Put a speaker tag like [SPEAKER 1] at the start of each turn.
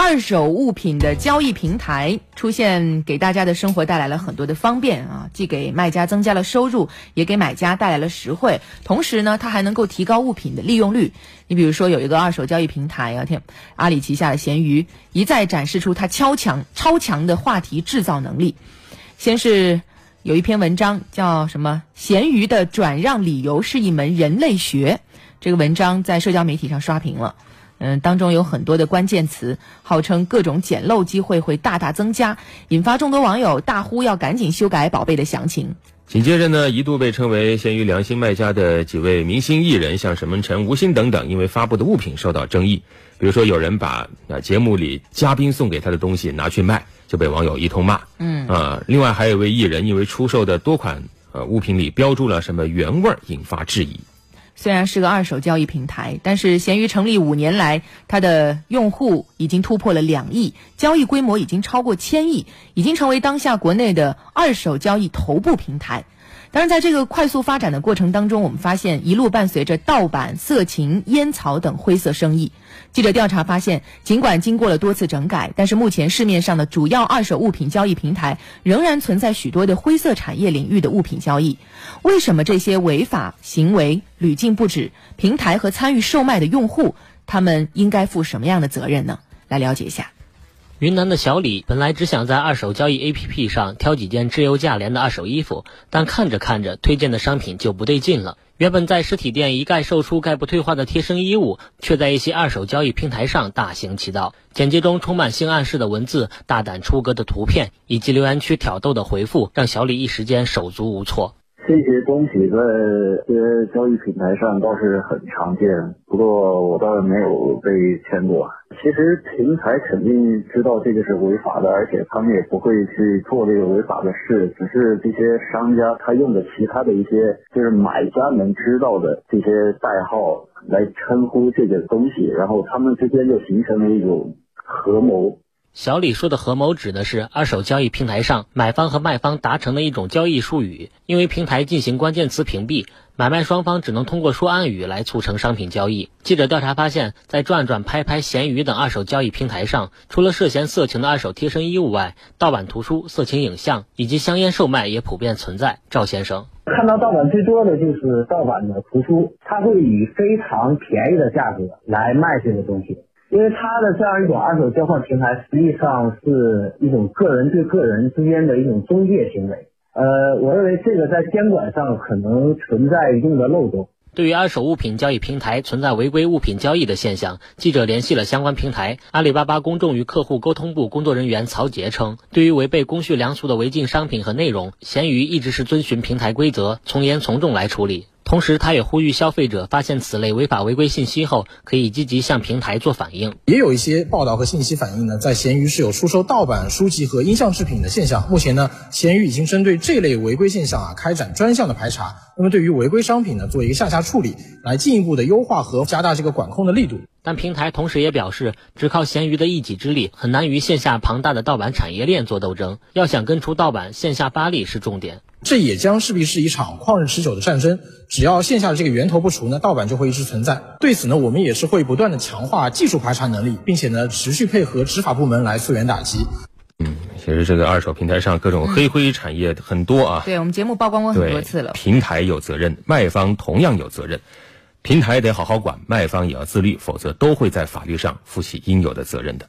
[SPEAKER 1] 二手物品的交易平台出现，给大家的生活带来了很多的方便啊，既给卖家增加了收入，也给买家带来了实惠。同时呢，它还能够提高物品的利用率。你比如说，有一个二手交易平台啊，天，阿里旗下的闲鱼一再展示出它超强、超强的话题制造能力。先是有一篇文章叫什么？闲鱼的转让理由是一门人类学。这个文章在社交媒体上刷屏了。嗯，当中有很多的关键词，号称各种捡漏机会会大大增加，引发众多网友大呼要赶紧修改宝贝的详情。
[SPEAKER 2] 紧接着呢，一度被称为闲鱼良心卖家的几位明星艺人，像沈梦辰、吴昕等等，因为发布的物品受到争议。比如说，有人把啊节目里嘉宾送给他的东西拿去卖，就被网友一通骂。
[SPEAKER 1] 嗯
[SPEAKER 2] 啊，另外还有一位艺人，因为出售的多款呃物品里标注了什么原味，引发质疑。
[SPEAKER 1] 虽然是个二手交易平台，但是闲鱼成立五年来，它的用户已经突破了两亿，交易规模已经超过千亿，已经成为当下国内的二手交易头部平台。当然，在这个快速发展的过程当中，我们发现一路伴随着盗版、色情、烟草等灰色生意。记者调查发现，尽管经过了多次整改，但是目前市面上的主要二手物品交易平台仍然存在许多的灰色产业领域的物品交易。为什么这些违法行为屡禁不止？平台和参与售卖的用户，他们应该负什么样的责任呢？来了解一下。
[SPEAKER 3] 云南的小李本来只想在二手交易 APP 上挑几件质优价廉的二手衣服，但看着看着，推荐的商品就不对劲了。原本在实体店一概售出、概不退换的贴身衣物，却在一些二手交易平台上大行其道。简介中充满性暗示的文字、大胆出格的图片，以及留言区挑逗的回复，让小李一时间手足无措。
[SPEAKER 4] 这些东西在这些交易平台上倒是很常见，不过我倒是没有被骗过。其实平台肯定知道这个是违法的，而且他们也不会去做这个违法的事，只是这些商家他用的其他的一些就是买家能知道的这些代号来称呼这个东西，然后他们之间就形成了一种合谋。
[SPEAKER 3] 小李说的合谋指的是二手交易平台上买方和卖方达成的一种交易术语，因为平台进行关键词屏蔽，买卖双方只能通过说暗语来促成商品交易。记者调查发现，在转转、拍拍、闲鱼等二手交易平台上，除了涉嫌色情的二手贴身衣物外，盗版图书、色情影像以及香烟售卖也普遍存在。赵先生
[SPEAKER 5] 看到盗版最多的就是盗版的图书，他会以非常便宜的价格来卖这个东西。因为它的这样一种二手交换平台，实际上是一种个人对个人之间的一种中介行为。呃，我认为这个在监管上可能存在一定的漏洞。
[SPEAKER 3] 对于二手物品交易平台存在违规物品交易的现象，记者联系了相关平台。阿里巴巴公众与客户沟通部工作人员曹杰称，对于违背公序良俗的违禁商品和内容，闲鱼一直是遵循平台规则，从严从重来处理。同时，他也呼吁消费者发现此类违法违规信息后，可以积极向平台做反映。
[SPEAKER 6] 也有一些报道和信息反映呢，在闲鱼是有出售盗版书籍和音像制品的现象。目前呢，闲鱼已经针对这类违规现象啊，开展专项的排查。那么，对于违规商品呢，做一个下架处理，来进一步的优化和加大这个管控的力度。
[SPEAKER 3] 但平台同时也表示，只靠闲鱼的一己之力，很难与线下庞大的盗版产业链做斗争。要想根除盗版，线下发力是重点。
[SPEAKER 6] 这也将势必是一场旷日持久的战争。只要线下的这个源头不除呢，盗版就会一直存在。对此呢，我们也是会不断的强化技术排查能力，并且呢，持续配合执法部门来溯源打击。
[SPEAKER 2] 嗯，其实这个二手平台上各种黑灰产业很多啊。
[SPEAKER 1] 对我们节目曝光过很多次了。
[SPEAKER 2] 平台有责任，卖方同样有责任。平台得好好管，卖方也要自律，否则都会在法律上负起应有的责任的。